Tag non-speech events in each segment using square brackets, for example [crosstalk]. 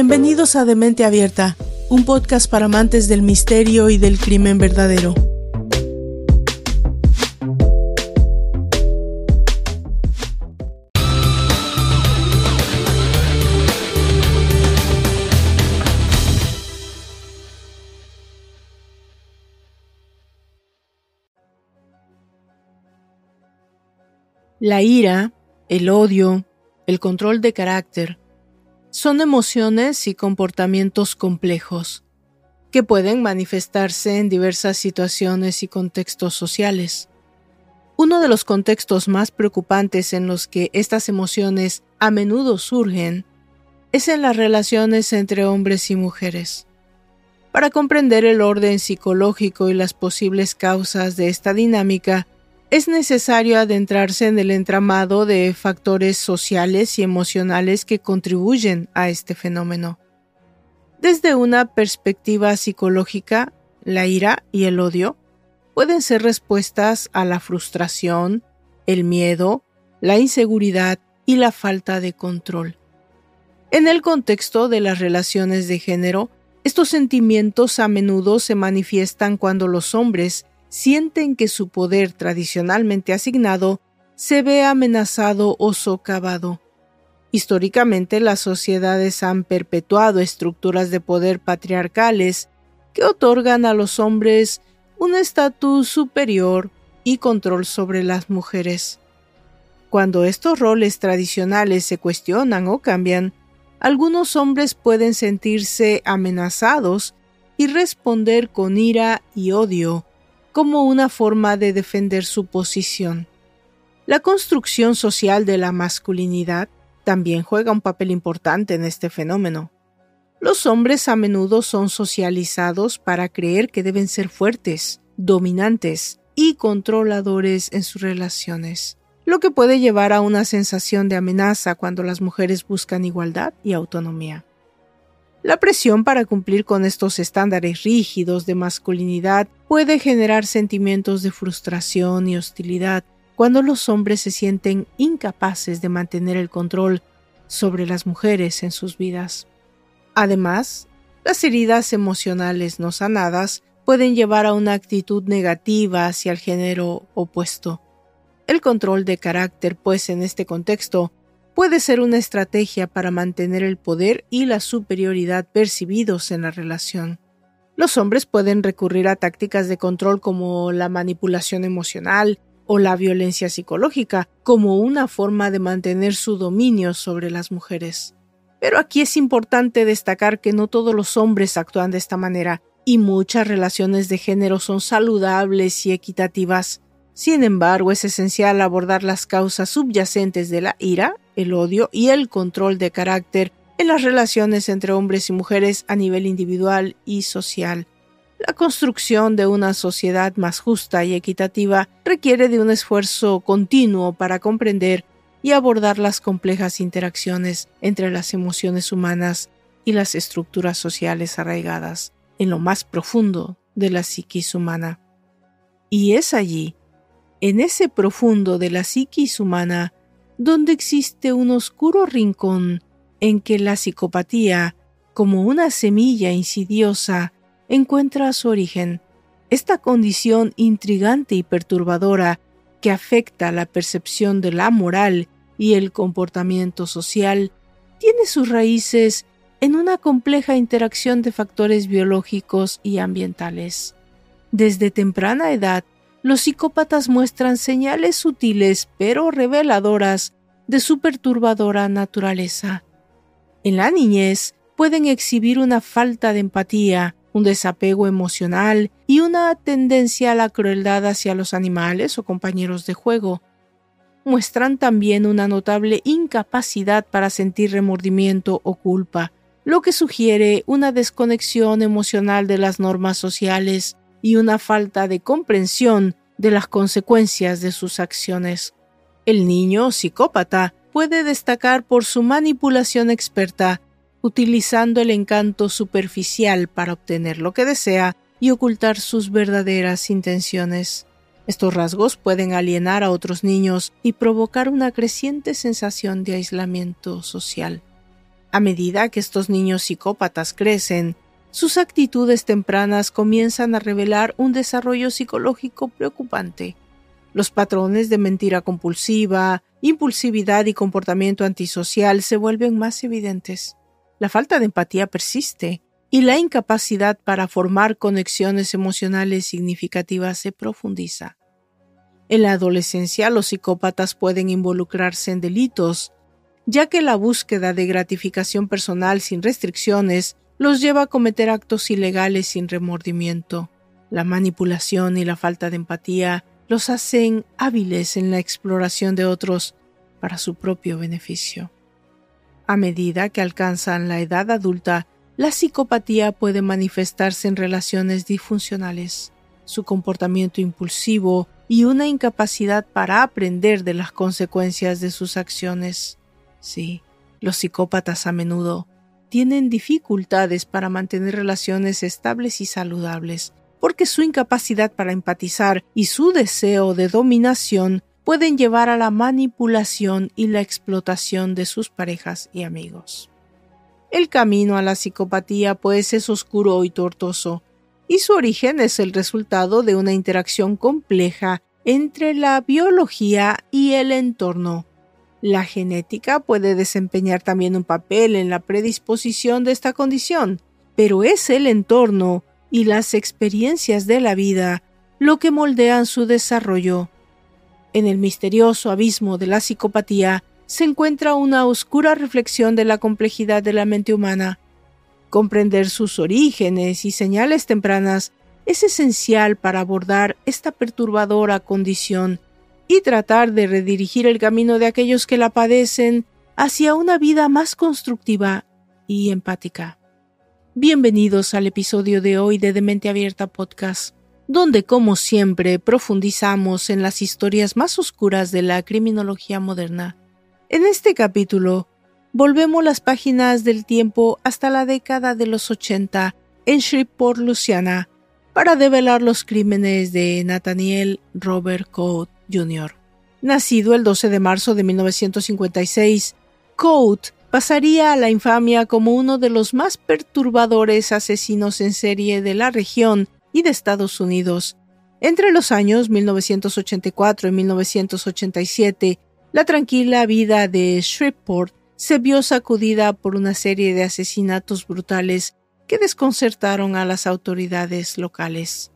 Bienvenidos a Demente Abierta, un podcast para amantes del misterio y del crimen verdadero. La ira, el odio, el control de carácter, son emociones y comportamientos complejos que pueden manifestarse en diversas situaciones y contextos sociales. Uno de los contextos más preocupantes en los que estas emociones a menudo surgen es en las relaciones entre hombres y mujeres. Para comprender el orden psicológico y las posibles causas de esta dinámica, es necesario adentrarse en el entramado de factores sociales y emocionales que contribuyen a este fenómeno. Desde una perspectiva psicológica, la ira y el odio pueden ser respuestas a la frustración, el miedo, la inseguridad y la falta de control. En el contexto de las relaciones de género, estos sentimientos a menudo se manifiestan cuando los hombres sienten que su poder tradicionalmente asignado se ve amenazado o socavado. Históricamente las sociedades han perpetuado estructuras de poder patriarcales que otorgan a los hombres un estatus superior y control sobre las mujeres. Cuando estos roles tradicionales se cuestionan o cambian, algunos hombres pueden sentirse amenazados y responder con ira y odio como una forma de defender su posición. La construcción social de la masculinidad también juega un papel importante en este fenómeno. Los hombres a menudo son socializados para creer que deben ser fuertes, dominantes y controladores en sus relaciones, lo que puede llevar a una sensación de amenaza cuando las mujeres buscan igualdad y autonomía. La presión para cumplir con estos estándares rígidos de masculinidad puede generar sentimientos de frustración y hostilidad cuando los hombres se sienten incapaces de mantener el control sobre las mujeres en sus vidas. Además, las heridas emocionales no sanadas pueden llevar a una actitud negativa hacia el género opuesto. El control de carácter, pues en este contexto, puede ser una estrategia para mantener el poder y la superioridad percibidos en la relación. Los hombres pueden recurrir a tácticas de control como la manipulación emocional o la violencia psicológica como una forma de mantener su dominio sobre las mujeres. Pero aquí es importante destacar que no todos los hombres actúan de esta manera y muchas relaciones de género son saludables y equitativas. Sin embargo, es esencial abordar las causas subyacentes de la ira, el odio y el control de carácter en las relaciones entre hombres y mujeres a nivel individual y social. La construcción de una sociedad más justa y equitativa requiere de un esfuerzo continuo para comprender y abordar las complejas interacciones entre las emociones humanas y las estructuras sociales arraigadas en lo más profundo de la psiquis humana. Y es allí en ese profundo de la psiquis humana, donde existe un oscuro rincón en que la psicopatía, como una semilla insidiosa, encuentra su origen. Esta condición intrigante y perturbadora que afecta la percepción de la moral y el comportamiento social tiene sus raíces en una compleja interacción de factores biológicos y ambientales. Desde temprana edad, los psicópatas muestran señales sutiles pero reveladoras de su perturbadora naturaleza. En la niñez pueden exhibir una falta de empatía, un desapego emocional y una tendencia a la crueldad hacia los animales o compañeros de juego. Muestran también una notable incapacidad para sentir remordimiento o culpa, lo que sugiere una desconexión emocional de las normas sociales y una falta de comprensión de las consecuencias de sus acciones. El niño psicópata puede destacar por su manipulación experta, utilizando el encanto superficial para obtener lo que desea y ocultar sus verdaderas intenciones. Estos rasgos pueden alienar a otros niños y provocar una creciente sensación de aislamiento social. A medida que estos niños psicópatas crecen, sus actitudes tempranas comienzan a revelar un desarrollo psicológico preocupante. Los patrones de mentira compulsiva, impulsividad y comportamiento antisocial se vuelven más evidentes. La falta de empatía persiste y la incapacidad para formar conexiones emocionales significativas se profundiza. En la adolescencia los psicópatas pueden involucrarse en delitos, ya que la búsqueda de gratificación personal sin restricciones los lleva a cometer actos ilegales sin remordimiento. La manipulación y la falta de empatía los hacen hábiles en la exploración de otros para su propio beneficio. A medida que alcanzan la edad adulta, la psicopatía puede manifestarse en relaciones disfuncionales. Su comportamiento impulsivo y una incapacidad para aprender de las consecuencias de sus acciones. Sí, los psicópatas a menudo tienen dificultades para mantener relaciones estables y saludables, porque su incapacidad para empatizar y su deseo de dominación pueden llevar a la manipulación y la explotación de sus parejas y amigos. El camino a la psicopatía pues es oscuro y tortuoso, y su origen es el resultado de una interacción compleja entre la biología y el entorno. La genética puede desempeñar también un papel en la predisposición de esta condición, pero es el entorno y las experiencias de la vida lo que moldean su desarrollo. En el misterioso abismo de la psicopatía se encuentra una oscura reflexión de la complejidad de la mente humana. Comprender sus orígenes y señales tempranas es esencial para abordar esta perturbadora condición y tratar de redirigir el camino de aquellos que la padecen hacia una vida más constructiva y empática. Bienvenidos al episodio de hoy de Demente Abierta Podcast, donde como siempre profundizamos en las historias más oscuras de la criminología moderna. En este capítulo volvemos las páginas del tiempo hasta la década de los 80 en Shreveport, Luciana, para develar los crímenes de Nathaniel Robert Coates Jr. Nacido el 12 de marzo de 1956, Coates pasaría a la infamia como uno de los más perturbadores asesinos en serie de la región y de Estados Unidos. Entre los años 1984 y 1987, la tranquila vida de Shreveport se vio sacudida por una serie de asesinatos brutales que desconcertaron a las autoridades locales.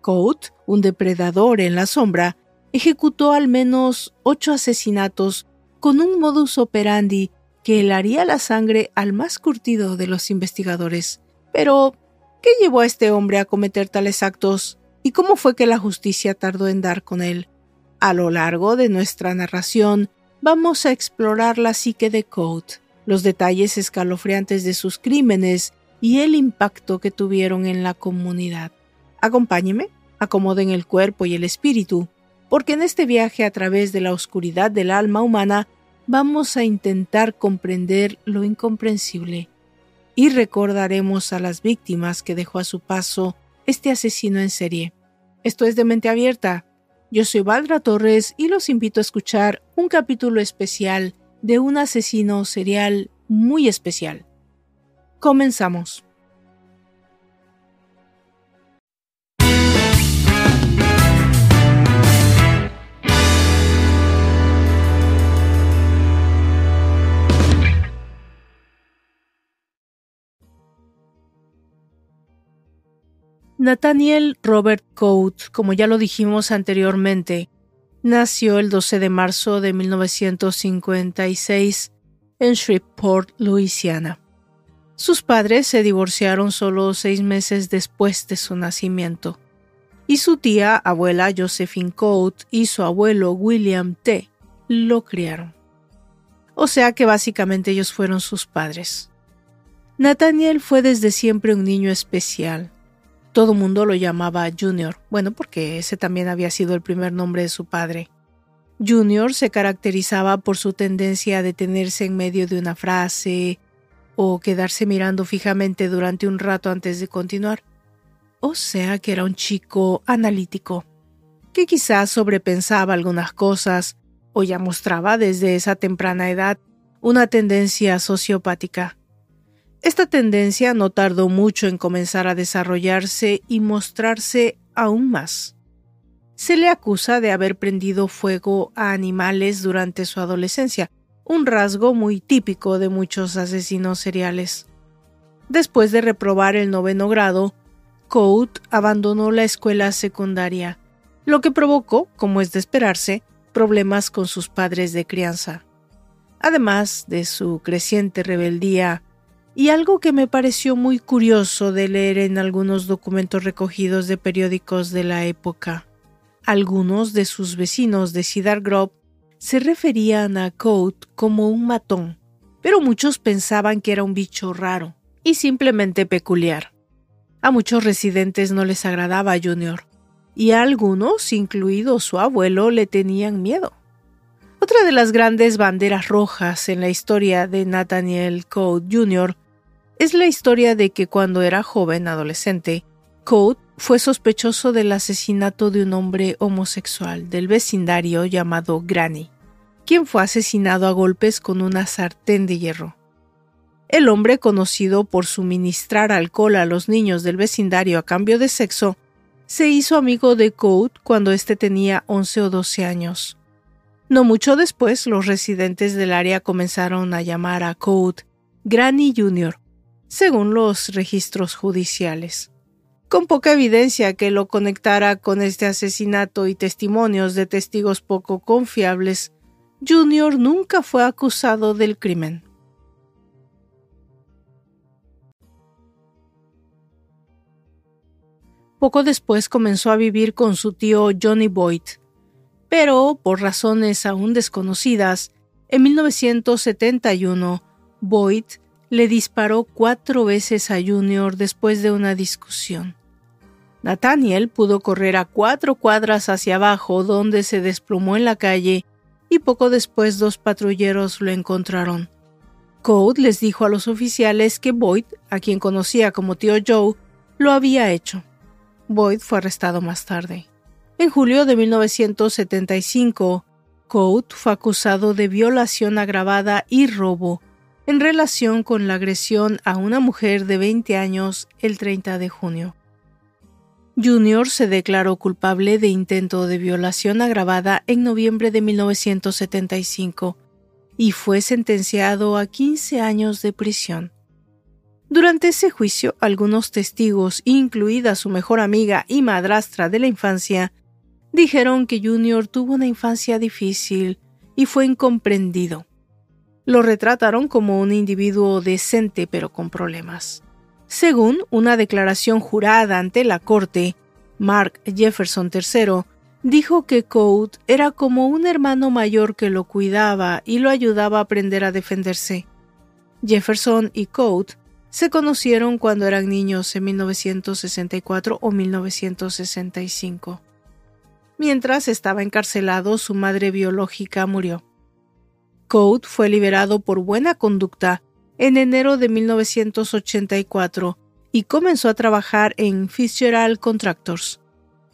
Coates, un depredador en la sombra, ejecutó al menos ocho asesinatos con un modus operandi que helaría la sangre al más curtido de los investigadores. Pero, ¿qué llevó a este hombre a cometer tales actos? ¿Y cómo fue que la justicia tardó en dar con él? A lo largo de nuestra narración, vamos a explorar la psique de Code, los detalles escalofriantes de sus crímenes y el impacto que tuvieron en la comunidad. Acompáñeme, acomoden el cuerpo y el espíritu, porque en este viaje a través de la oscuridad del alma humana vamos a intentar comprender lo incomprensible y recordaremos a las víctimas que dejó a su paso este asesino en serie. Esto es de mente abierta. Yo soy Valdra Torres y los invito a escuchar un capítulo especial de un asesino serial muy especial. Comenzamos. Nathaniel Robert Coates, como ya lo dijimos anteriormente, nació el 12 de marzo de 1956 en Shreveport, Luisiana. Sus padres se divorciaron solo seis meses después de su nacimiento, y su tía, abuela Josephine Coates y su abuelo William T. lo criaron. O sea que básicamente ellos fueron sus padres. Nathaniel fue desde siempre un niño especial, todo mundo lo llamaba Junior, bueno, porque ese también había sido el primer nombre de su padre. Junior se caracterizaba por su tendencia a detenerse en medio de una frase o quedarse mirando fijamente durante un rato antes de continuar. O sea que era un chico analítico, que quizás sobrepensaba algunas cosas o ya mostraba desde esa temprana edad una tendencia sociopática. Esta tendencia no tardó mucho en comenzar a desarrollarse y mostrarse aún más. Se le acusa de haber prendido fuego a animales durante su adolescencia, un rasgo muy típico de muchos asesinos seriales. Después de reprobar el noveno grado, Code abandonó la escuela secundaria, lo que provocó, como es de esperarse, problemas con sus padres de crianza. Además de su creciente rebeldía y algo que me pareció muy curioso de leer en algunos documentos recogidos de periódicos de la época. Algunos de sus vecinos de Cedar Grove se referían a Code como un matón, pero muchos pensaban que era un bicho raro y simplemente peculiar. A muchos residentes no les agradaba Junior, y a algunos, incluido su abuelo, le tenían miedo. Otra de las grandes banderas rojas en la historia de Nathaniel Code Jr. es la historia de que cuando era joven adolescente, Code fue sospechoso del asesinato de un hombre homosexual del vecindario llamado Granny, quien fue asesinado a golpes con una sartén de hierro. El hombre, conocido por suministrar alcohol a los niños del vecindario a cambio de sexo, se hizo amigo de Code cuando éste tenía 11 o 12 años. No mucho después, los residentes del área comenzaron a llamar a Code Granny Jr., según los registros judiciales con poca evidencia que lo conectara con este asesinato y testimonios de testigos poco confiables, Junior nunca fue acusado del crimen. Poco después comenzó a vivir con su tío Johnny Boyd, pero por razones aún desconocidas, en 1971 Boyd le disparó cuatro veces a Junior después de una discusión. Nathaniel pudo correr a cuatro cuadras hacia abajo donde se desplomó en la calle y poco después dos patrulleros lo encontraron. Code les dijo a los oficiales que Boyd, a quien conocía como tío Joe, lo había hecho. Boyd fue arrestado más tarde. En julio de 1975, Code fue acusado de violación agravada y robo en relación con la agresión a una mujer de 20 años el 30 de junio. Junior se declaró culpable de intento de violación agravada en noviembre de 1975 y fue sentenciado a 15 años de prisión. Durante ese juicio, algunos testigos, incluida su mejor amiga y madrastra de la infancia, dijeron que Junior tuvo una infancia difícil y fue incomprendido. Lo retrataron como un individuo decente pero con problemas. Según una declaración jurada ante la corte, Mark Jefferson III dijo que Code era como un hermano mayor que lo cuidaba y lo ayudaba a aprender a defenderse. Jefferson y Code se conocieron cuando eran niños en 1964 o 1965. Mientras estaba encarcelado, su madre biológica murió. Code fue liberado por buena conducta en enero de 1984 y comenzó a trabajar en Fitzgerald Contractors.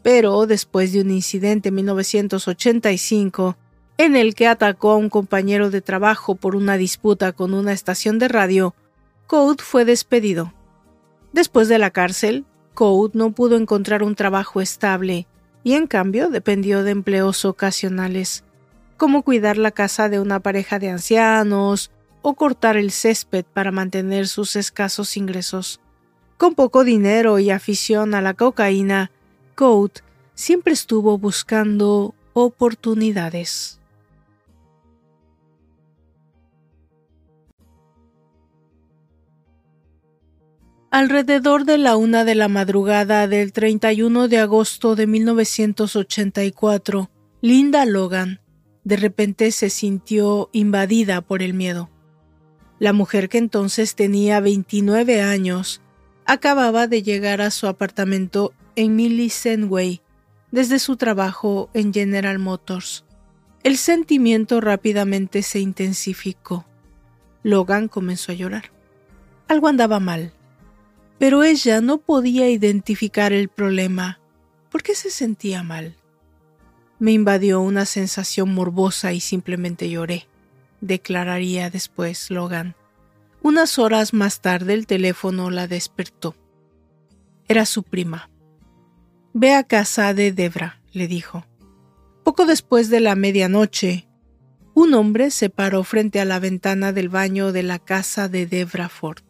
Pero después de un incidente en 1985, en el que atacó a un compañero de trabajo por una disputa con una estación de radio, Code fue despedido. Después de la cárcel, Code no pudo encontrar un trabajo estable y en cambio dependió de empleos ocasionales, como cuidar la casa de una pareja de ancianos o cortar el césped para mantener sus escasos ingresos. Con poco dinero y afición a la cocaína, Code siempre estuvo buscando oportunidades. Alrededor de la una de la madrugada del 31 de agosto de 1984, Linda Logan de repente se sintió invadida por el miedo. La mujer que entonces tenía 29 años acababa de llegar a su apartamento en Millicent Way desde su trabajo en General Motors. El sentimiento rápidamente se intensificó. Logan comenzó a llorar. Algo andaba mal, pero ella no podía identificar el problema. ¿Por qué se sentía mal? Me invadió una sensación morbosa y simplemente lloré, declararía después Logan. Unas horas más tarde el teléfono la despertó. Era su prima. Ve a casa de Debra, le dijo. Poco después de la medianoche, un hombre se paró frente a la ventana del baño de la casa de Debra Ford.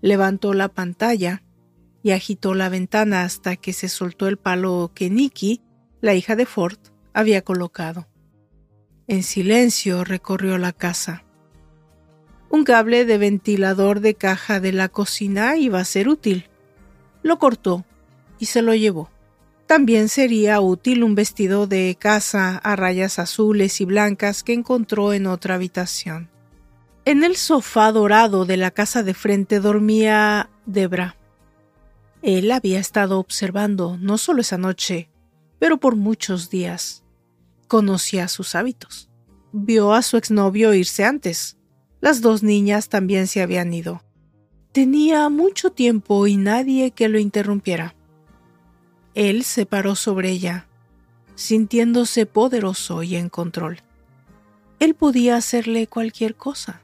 Levantó la pantalla y agitó la ventana hasta que se soltó el palo que Nikki, la hija de Ford, había colocado. En silencio recorrió la casa. Un cable de ventilador de caja de la cocina iba a ser útil. Lo cortó y se lo llevó. También sería útil un vestido de casa a rayas azules y blancas que encontró en otra habitación. En el sofá dorado de la casa de frente dormía Debra. Él había estado observando no solo esa noche, pero por muchos días. Conocía sus hábitos. Vio a su exnovio irse antes. Las dos niñas también se habían ido. Tenía mucho tiempo y nadie que lo interrumpiera. Él se paró sobre ella, sintiéndose poderoso y en control. Él podía hacerle cualquier cosa.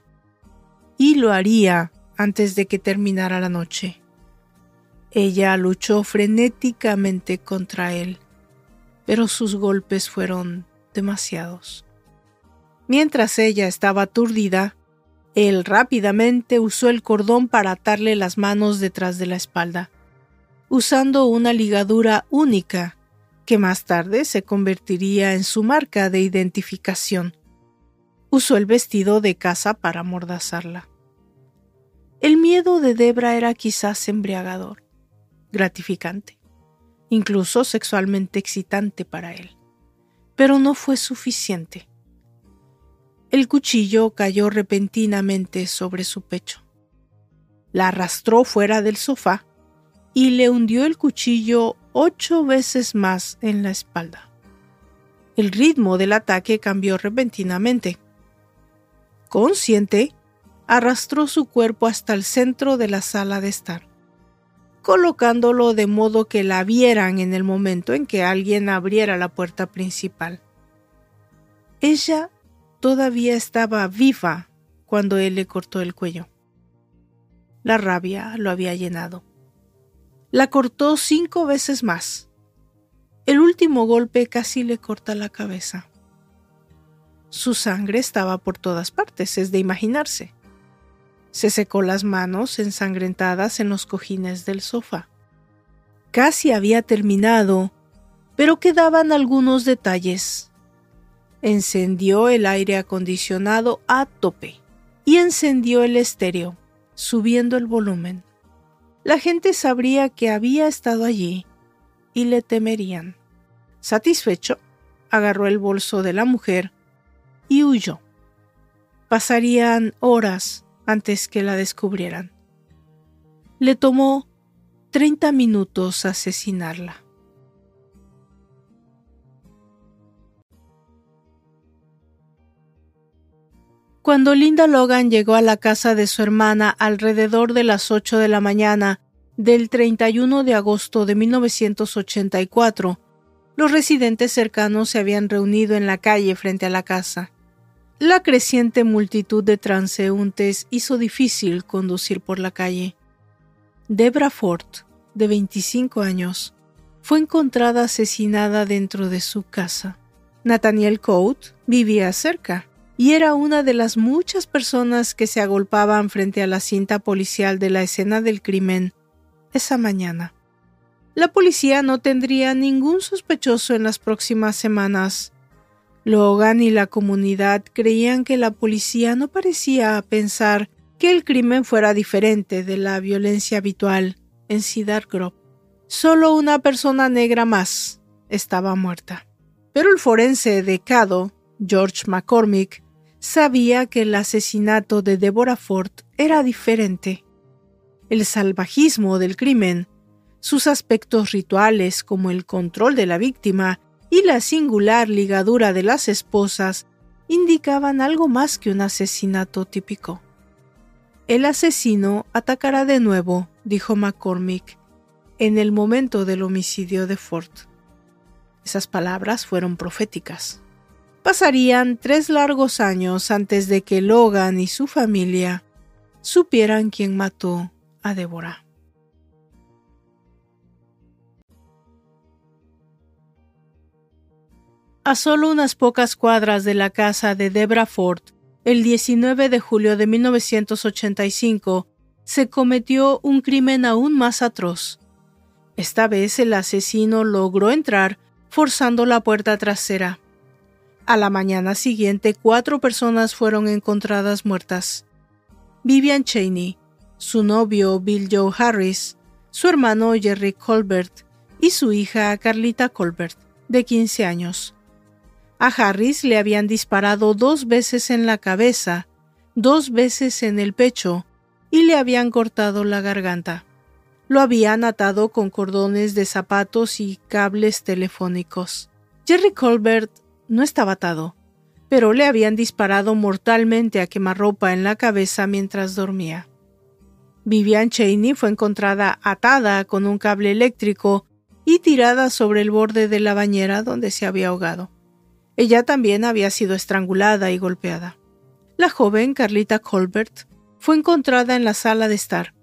Y lo haría antes de que terminara la noche. Ella luchó frenéticamente contra él, pero sus golpes fueron demasiados. Mientras ella estaba aturdida, él rápidamente usó el cordón para atarle las manos detrás de la espalda, usando una ligadura única que más tarde se convertiría en su marca de identificación. Usó el vestido de casa para amordazarla. El miedo de Debra era quizás embriagador, gratificante, incluso sexualmente excitante para él, pero no fue suficiente. El cuchillo cayó repentinamente sobre su pecho. La arrastró fuera del sofá y le hundió el cuchillo ocho veces más en la espalda. El ritmo del ataque cambió repentinamente. Consciente, arrastró su cuerpo hasta el centro de la sala de estar, colocándolo de modo que la vieran en el momento en que alguien abriera la puerta principal. Ella todavía estaba viva cuando él le cortó el cuello. La rabia lo había llenado. La cortó cinco veces más. El último golpe casi le corta la cabeza. Su sangre estaba por todas partes, es de imaginarse. Se secó las manos ensangrentadas en los cojines del sofá. Casi había terminado, pero quedaban algunos detalles encendió el aire acondicionado a tope y encendió el estéreo, subiendo el volumen. La gente sabría que había estado allí y le temerían. Satisfecho, agarró el bolso de la mujer y huyó. Pasarían horas antes que la descubrieran. Le tomó treinta minutos asesinarla. Cuando Linda Logan llegó a la casa de su hermana alrededor de las 8 de la mañana del 31 de agosto de 1984, los residentes cercanos se habían reunido en la calle frente a la casa. La creciente multitud de transeúntes hizo difícil conducir por la calle. Debra Ford, de 25 años, fue encontrada asesinada dentro de su casa. Nathaniel Coate vivía cerca y era una de las muchas personas que se agolpaban frente a la cinta policial de la escena del crimen esa mañana. La policía no tendría ningún sospechoso en las próximas semanas. Logan y la comunidad creían que la policía no parecía pensar que el crimen fuera diferente de la violencia habitual en Cedar. Solo una persona negra más estaba muerta. Pero el forense de Cado, George McCormick, sabía que el asesinato de Deborah Ford era diferente. El salvajismo del crimen, sus aspectos rituales como el control de la víctima y la singular ligadura de las esposas indicaban algo más que un asesinato típico. El asesino atacará de nuevo, dijo McCormick, en el momento del homicidio de Ford. Esas palabras fueron proféticas. Pasarían tres largos años antes de que Logan y su familia supieran quién mató a Débora. A solo unas pocas cuadras de la casa de Debra Ford, el 19 de julio de 1985, se cometió un crimen aún más atroz. Esta vez el asesino logró entrar forzando la puerta trasera. A la mañana siguiente, cuatro personas fueron encontradas muertas. Vivian Cheney, su novio Bill Joe Harris, su hermano Jerry Colbert y su hija Carlita Colbert, de 15 años. A Harris le habían disparado dos veces en la cabeza, dos veces en el pecho y le habían cortado la garganta. Lo habían atado con cordones de zapatos y cables telefónicos. Jerry Colbert no estaba atado, pero le habían disparado mortalmente a quemarropa en la cabeza mientras dormía. Vivian Cheney fue encontrada atada con un cable eléctrico y tirada sobre el borde de la bañera donde se había ahogado. Ella también había sido estrangulada y golpeada. La joven Carlita Colbert fue encontrada en la sala de estar,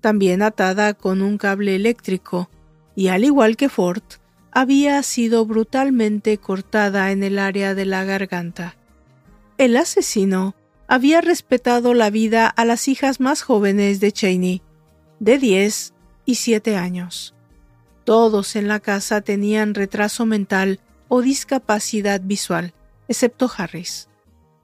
también atada con un cable eléctrico, y al igual que Ford, había sido brutalmente cortada en el área de la garganta. El asesino había respetado la vida a las hijas más jóvenes de Cheney, de 10 y 7 años. Todos en la casa tenían retraso mental o discapacidad visual, excepto Harris.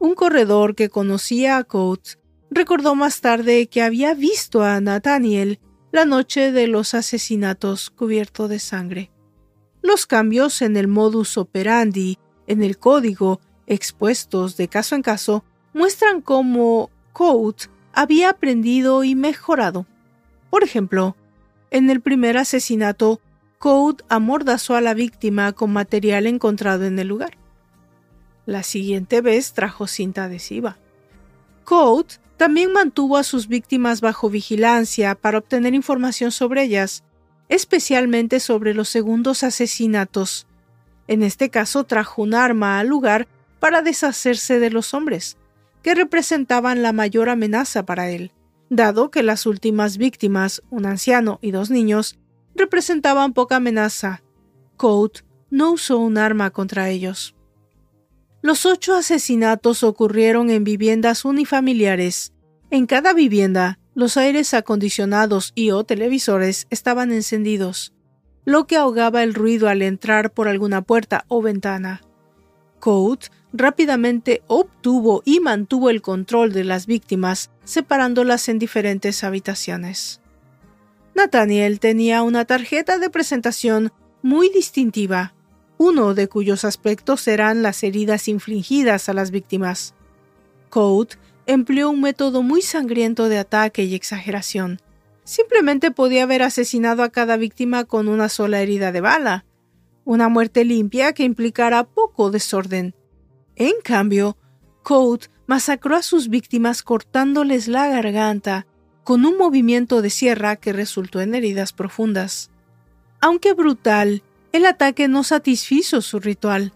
Un corredor que conocía a Coates recordó más tarde que había visto a Nathaniel la noche de los asesinatos cubierto de sangre. Los cambios en el modus operandi, en el código, expuestos de caso en caso, muestran cómo Code había aprendido y mejorado. Por ejemplo, en el primer asesinato, Code amordazó a la víctima con material encontrado en el lugar. La siguiente vez trajo cinta adhesiva. Code también mantuvo a sus víctimas bajo vigilancia para obtener información sobre ellas, especialmente sobre los segundos asesinatos. En este caso trajo un arma al lugar para deshacerse de los hombres, que representaban la mayor amenaza para él, dado que las últimas víctimas, un anciano y dos niños, representaban poca amenaza. Code no usó un arma contra ellos. Los ocho asesinatos ocurrieron en viviendas unifamiliares. En cada vivienda los aires acondicionados y o televisores estaban encendidos, lo que ahogaba el ruido al entrar por alguna puerta o ventana. Code rápidamente obtuvo y mantuvo el control de las víctimas, separándolas en diferentes habitaciones. Nathaniel tenía una tarjeta de presentación muy distintiva, uno de cuyos aspectos eran las heridas infligidas a las víctimas. Code empleó un método muy sangriento de ataque y exageración. Simplemente podía haber asesinado a cada víctima con una sola herida de bala, una muerte limpia que implicara poco desorden. En cambio, Code masacró a sus víctimas cortándoles la garganta con un movimiento de sierra que resultó en heridas profundas. Aunque brutal, el ataque no satisfizo su ritual.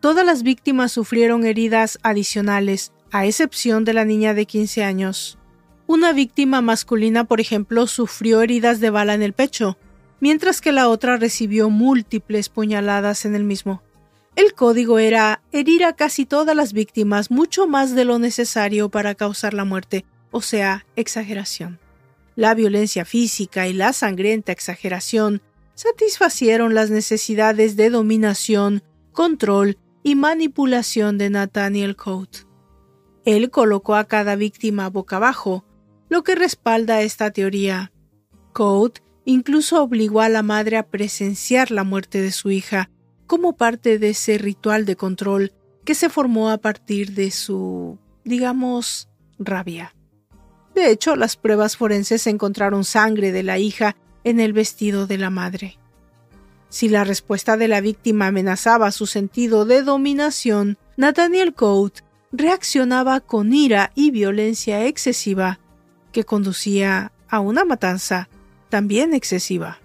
Todas las víctimas sufrieron heridas adicionales, a excepción de la niña de 15 años. Una víctima masculina, por ejemplo, sufrió heridas de bala en el pecho, mientras que la otra recibió múltiples puñaladas en el mismo. El código era herir a casi todas las víctimas mucho más de lo necesario para causar la muerte, o sea, exageración. La violencia física y la sangrienta exageración satisfacieron las necesidades de dominación, control y manipulación de Nathaniel Coate. Él colocó a cada víctima boca abajo, lo que respalda esta teoría. Coate incluso obligó a la madre a presenciar la muerte de su hija como parte de ese ritual de control que se formó a partir de su, digamos, rabia. De hecho, las pruebas forenses encontraron sangre de la hija en el vestido de la madre. Si la respuesta de la víctima amenazaba su sentido de dominación, Nathaniel Coate reaccionaba con ira y violencia excesiva, que conducía a una matanza también excesiva.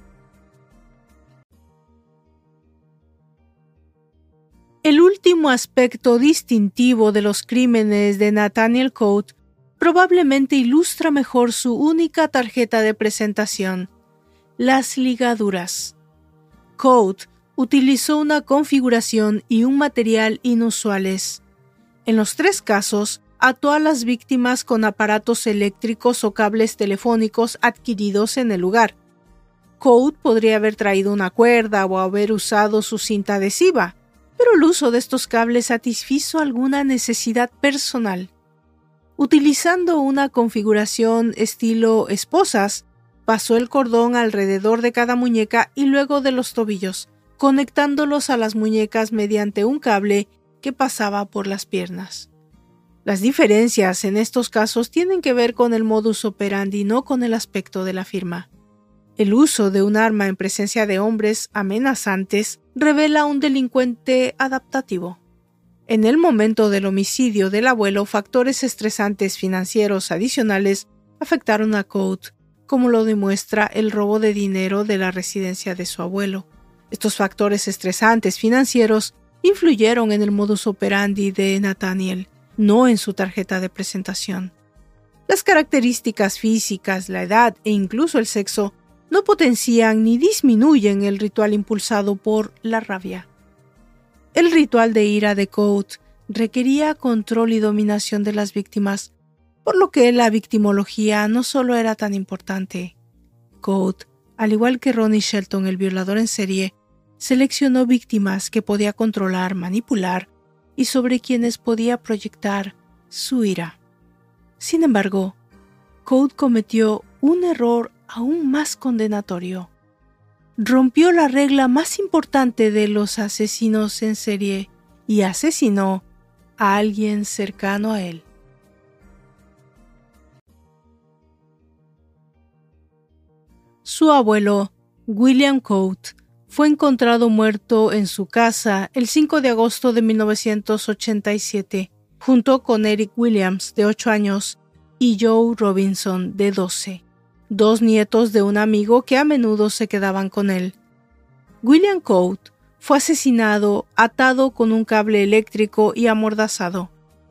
El último aspecto distintivo de los crímenes de Nathaniel Coate probablemente ilustra mejor su única tarjeta de presentación, las ligaduras. Code utilizó una configuración y un material inusuales. En los tres casos, ató a las víctimas con aparatos eléctricos o cables telefónicos adquiridos en el lugar. Code podría haber traído una cuerda o haber usado su cinta adhesiva, pero el uso de estos cables satisfizo alguna necesidad personal. Utilizando una configuración estilo esposas, pasó el cordón alrededor de cada muñeca y luego de los tobillos, conectándolos a las muñecas mediante un cable que pasaba por las piernas. Las diferencias en estos casos tienen que ver con el modus operandi, no con el aspecto de la firma. El uso de un arma en presencia de hombres amenazantes revela un delincuente adaptativo. En el momento del homicidio del abuelo, factores estresantes financieros adicionales afectaron a Code, como lo demuestra el robo de dinero de la residencia de su abuelo. Estos factores estresantes financieros influyeron en el modus operandi de Nathaniel, no en su tarjeta de presentación. Las características físicas, la edad e incluso el sexo no potencian ni disminuyen el ritual impulsado por la rabia. El ritual de ira de Code requería control y dominación de las víctimas, por lo que la victimología no solo era tan importante. Code, al igual que Ronnie Shelton, el violador en serie, seleccionó víctimas que podía controlar, manipular y sobre quienes podía proyectar su ira. Sin embargo, Code cometió un error aún más condenatorio. Rompió la regla más importante de los asesinos en serie y asesinó a alguien cercano a él. Su abuelo, William Coate, fue encontrado muerto en su casa el 5 de agosto de 1987, junto con Eric Williams, de 8 años, y Joe Robinson, de 12, dos nietos de un amigo que a menudo se quedaban con él. William Coate fue asesinado atado con un cable eléctrico y amordazado.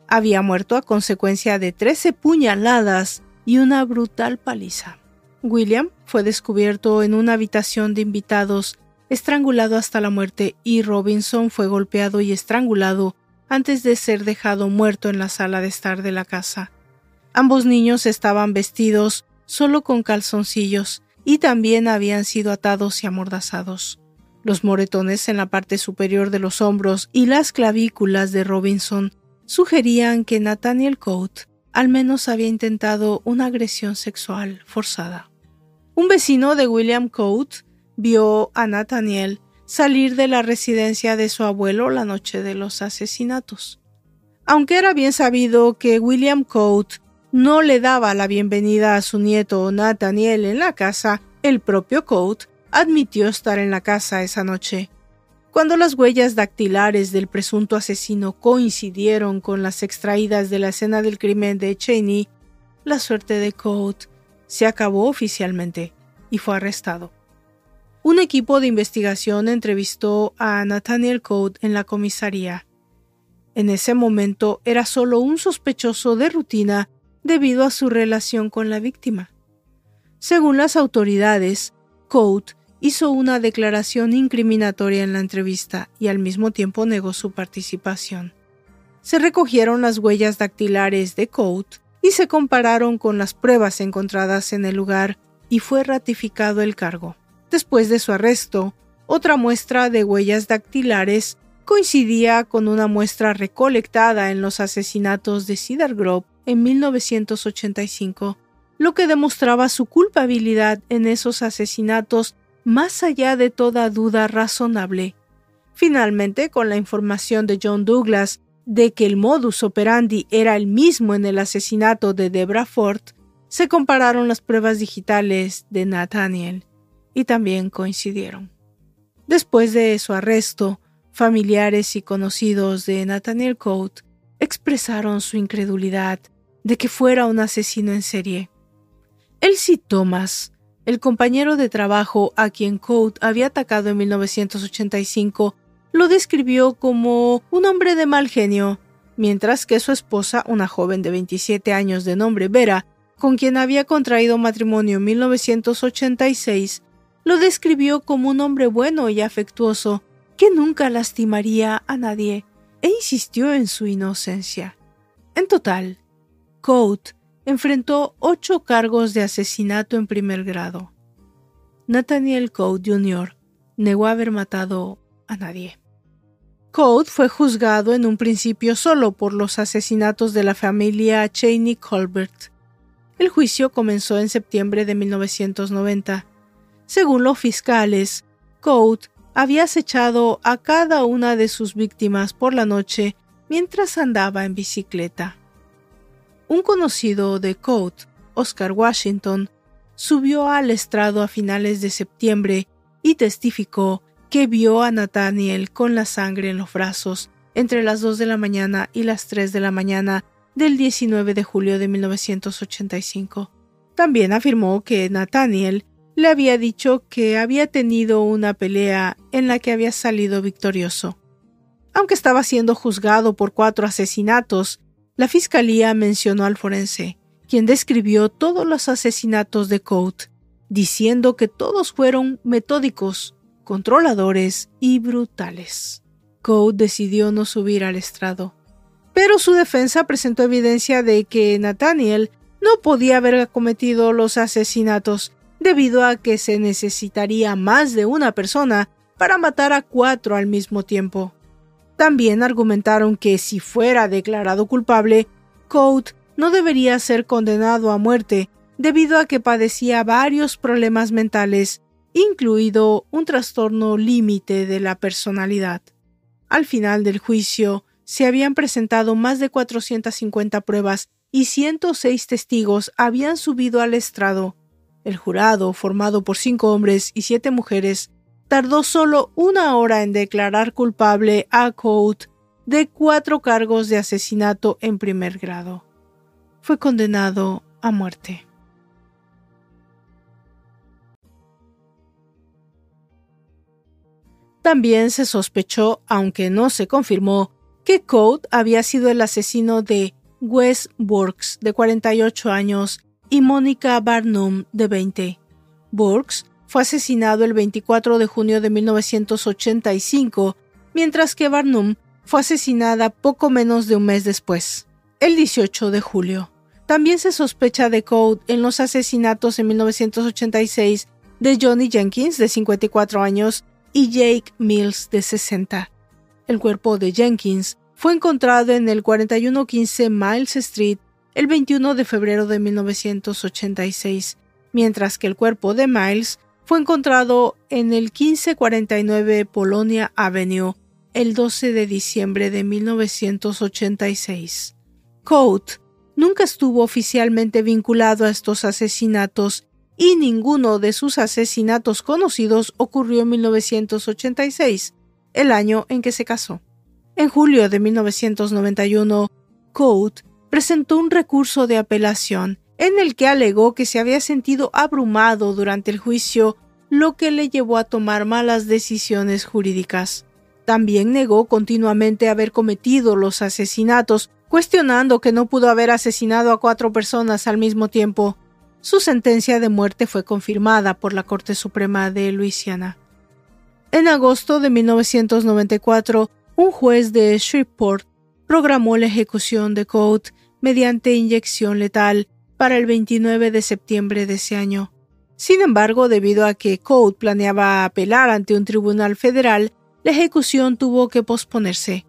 Había muerto a consecuencia de 13 puñaladas y una brutal paliza. William fue descubierto en una habitación de invitados estrangulado hasta la muerte y Robinson fue golpeado y estrangulado antes de ser dejado muerto en la sala de estar de la casa. Ambos niños estaban vestidos solo con calzoncillos y también habían sido atados y amordazados. Los moretones en la parte superior de los hombros y las clavículas de Robinson sugerían que Nathaniel Coate al menos había intentado una agresión sexual forzada. Un vecino de William Coate vio a Nathaniel salir de la residencia de su abuelo la noche de los asesinatos. Aunque era bien sabido que William Coate no le daba la bienvenida a su nieto Nathaniel en la casa, el propio Coate admitió estar en la casa esa noche. Cuando las huellas dactilares del presunto asesino coincidieron con las extraídas de la escena del crimen de Cheney, la suerte de Coate se acabó oficialmente y fue arrestado. Un equipo de investigación entrevistó a Nathaniel Code en la comisaría. En ese momento era solo un sospechoso de rutina debido a su relación con la víctima. Según las autoridades, Code hizo una declaración incriminatoria en la entrevista y al mismo tiempo negó su participación. Se recogieron las huellas dactilares de Code y se compararon con las pruebas encontradas en el lugar y fue ratificado el cargo. Después de su arresto, otra muestra de huellas dactilares coincidía con una muestra recolectada en los asesinatos de Cedar Grove en 1985, lo que demostraba su culpabilidad en esos asesinatos más allá de toda duda razonable. Finalmente, con la información de John Douglas de que el modus operandi era el mismo en el asesinato de Debra Ford, se compararon las pruebas digitales de Nathaniel y también coincidieron. Después de su arresto, familiares y conocidos de Nathaniel Coate expresaron su incredulidad de que fuera un asesino en serie. Elsie Thomas, el compañero de trabajo a quien Coate había atacado en 1985, lo describió como un hombre de mal genio, mientras que su esposa, una joven de 27 años de nombre Vera, con quien había contraído matrimonio en 1986, lo describió como un hombre bueno y afectuoso que nunca lastimaría a nadie e insistió en su inocencia. En total, Coate enfrentó ocho cargos de asesinato en primer grado. Nathaniel Coate Jr. negó haber matado a nadie. Coate fue juzgado en un principio solo por los asesinatos de la familia Cheney Colbert. El juicio comenzó en septiembre de 1990. Según los fiscales, Coate había acechado a cada una de sus víctimas por la noche mientras andaba en bicicleta. Un conocido de Coate, Oscar Washington, subió al estrado a finales de septiembre y testificó que vio a Nathaniel con la sangre en los brazos entre las 2 de la mañana y las 3 de la mañana del 19 de julio de 1985. También afirmó que Nathaniel le había dicho que había tenido una pelea en la que había salido victorioso. Aunque estaba siendo juzgado por cuatro asesinatos, la fiscalía mencionó al forense, quien describió todos los asesinatos de Coate, diciendo que todos fueron metódicos, controladores y brutales. Coate decidió no subir al estrado, pero su defensa presentó evidencia de que Nathaniel no podía haber cometido los asesinatos debido a que se necesitaría más de una persona para matar a cuatro al mismo tiempo. También argumentaron que si fuera declarado culpable, Coate no debería ser condenado a muerte debido a que padecía varios problemas mentales, incluido un trastorno límite de la personalidad. Al final del juicio, se habían presentado más de 450 pruebas y 106 testigos habían subido al estrado, el jurado, formado por cinco hombres y siete mujeres, tardó solo una hora en declarar culpable a Coate de cuatro cargos de asesinato en primer grado. Fue condenado a muerte. También se sospechó, aunque no se confirmó, que Coate había sido el asesino de Wes Burks, de 48 años, y Mónica Barnum, de 20. Burks fue asesinado el 24 de junio de 1985, mientras que Barnum fue asesinada poco menos de un mes después, el 18 de julio. También se sospecha de Code en los asesinatos en 1986 de Johnny Jenkins, de 54 años, y Jake Mills, de 60. El cuerpo de Jenkins fue encontrado en el 4115 Miles Street el 21 de febrero de 1986, mientras que el cuerpo de Miles fue encontrado en el 1549 Polonia Avenue el 12 de diciembre de 1986. Coate nunca estuvo oficialmente vinculado a estos asesinatos y ninguno de sus asesinatos conocidos ocurrió en 1986, el año en que se casó. En julio de 1991, Coate presentó un recurso de apelación en el que alegó que se había sentido abrumado durante el juicio, lo que le llevó a tomar malas decisiones jurídicas. También negó continuamente haber cometido los asesinatos, cuestionando que no pudo haber asesinado a cuatro personas al mismo tiempo. Su sentencia de muerte fue confirmada por la Corte Suprema de Luisiana. En agosto de 1994, un juez de Shreveport programó la ejecución de Coate mediante inyección letal para el 29 de septiembre de ese año. Sin embargo, debido a que Coate planeaba apelar ante un tribunal federal, la ejecución tuvo que posponerse.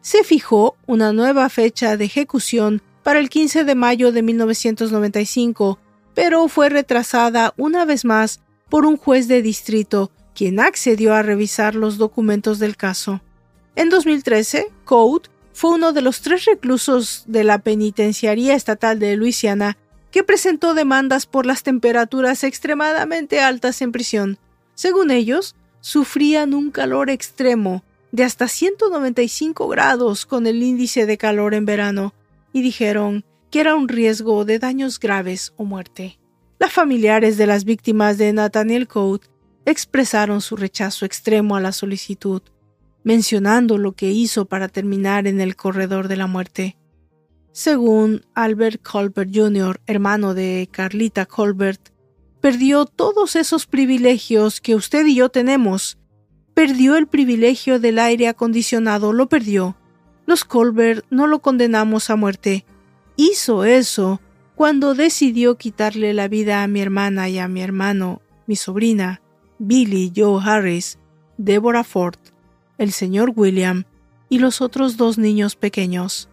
Se fijó una nueva fecha de ejecución para el 15 de mayo de 1995, pero fue retrasada una vez más por un juez de distrito, quien accedió a revisar los documentos del caso. En 2013, Coate fue uno de los tres reclusos de la Penitenciaría Estatal de Luisiana que presentó demandas por las temperaturas extremadamente altas en prisión. Según ellos, sufrían un calor extremo de hasta 195 grados con el índice de calor en verano y dijeron que era un riesgo de daños graves o muerte. Las familiares de las víctimas de Nathaniel Coate expresaron su rechazo extremo a la solicitud mencionando lo que hizo para terminar en el corredor de la muerte. Según Albert Colbert Jr., hermano de Carlita Colbert, perdió todos esos privilegios que usted y yo tenemos. Perdió el privilegio del aire acondicionado, lo perdió. Los Colbert no lo condenamos a muerte. Hizo eso cuando decidió quitarle la vida a mi hermana y a mi hermano, mi sobrina, Billy Joe Harris, Deborah Ford, el señor William y los otros dos niños pequeños.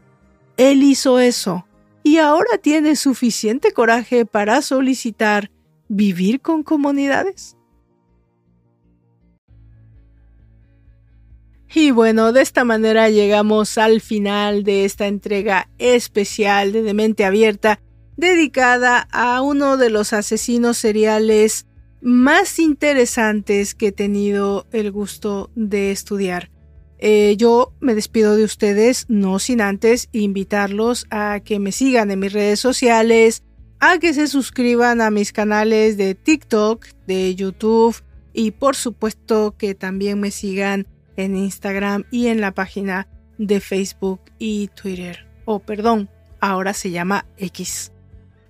Él hizo eso y ahora tiene suficiente coraje para solicitar vivir con comunidades. Y bueno, de esta manera llegamos al final de esta entrega especial de Demente Abierta dedicada a uno de los asesinos seriales más interesantes que he tenido el gusto de estudiar. Eh, yo me despido de ustedes, no sin antes invitarlos a que me sigan en mis redes sociales, a que se suscriban a mis canales de TikTok, de YouTube y por supuesto que también me sigan en Instagram y en la página de Facebook y Twitter. Oh, perdón, ahora se llama X.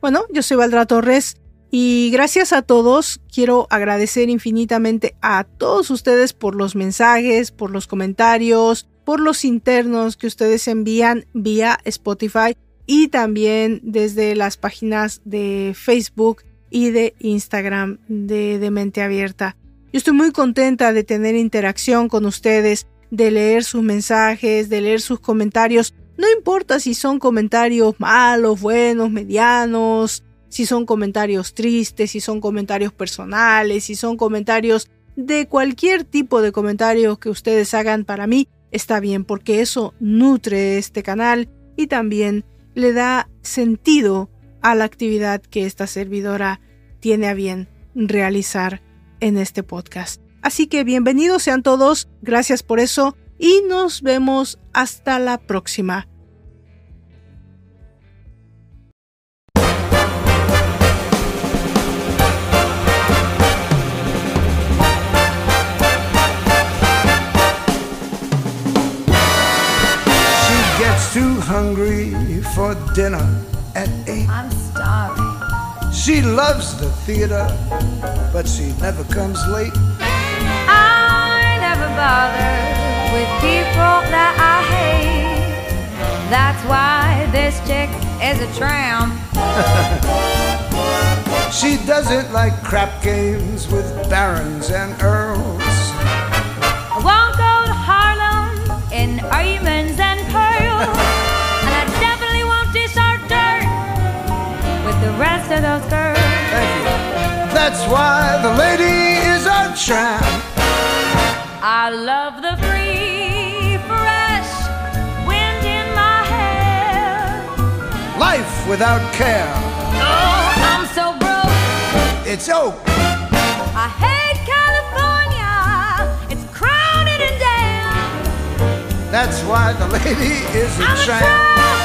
Bueno, yo soy Valdra Torres y gracias a todos, quiero agradecer infinitamente a todos ustedes por los mensajes, por los comentarios, por los internos que ustedes envían vía Spotify y también desde las páginas de Facebook y de Instagram de, Mente Abierta. Yo estoy muy contenta de tener interacción con ustedes, de leer sus mensajes, de leer sus comentarios. No importa si son comentarios malos, buenos, medianos, si son comentarios tristes, si son comentarios personales, si son comentarios de cualquier tipo de comentarios que ustedes hagan para mí, está bien, porque eso nutre este canal y también le da sentido a la actividad que esta servidora tiene a bien realizar en este podcast. Así que bienvenidos sean todos, gracias por eso y nos vemos hasta la próxima. Hungry for dinner at eight. I'm starving. She loves the theater, but she never comes late. I never bother with people that I hate. That's why this chick is a tramp. [laughs] she doesn't like crap games with barons and earls. I won't go to Harlem in those girls. Thank you. That's why the lady is a tramp. I love the free, fresh wind in my hair. Life without care. Oh, I'm so broke. It's oak. I hate California. It's crowded and damn. That's why the lady is a I'm a tramp. tramp.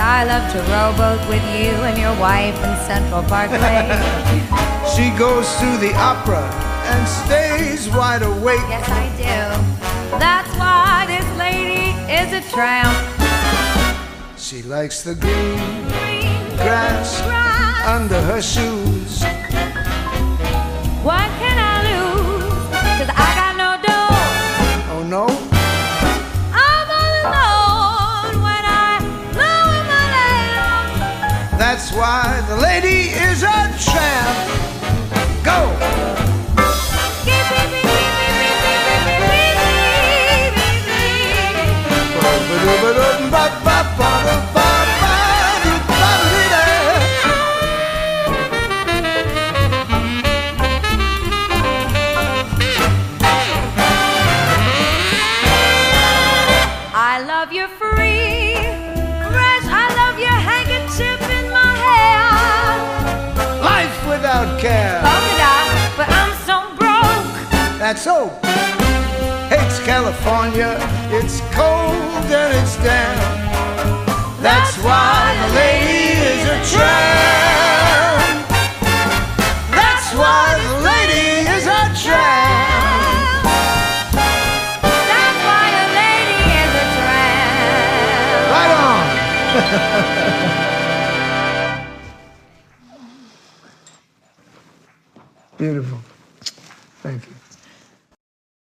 I love to rowboat with you and your wife in Central Park Lake. [laughs] She goes to the opera and stays wide awake. yes, I do. That's why this lady is a tramp. She likes the green Green grass grass. under her shoes. What can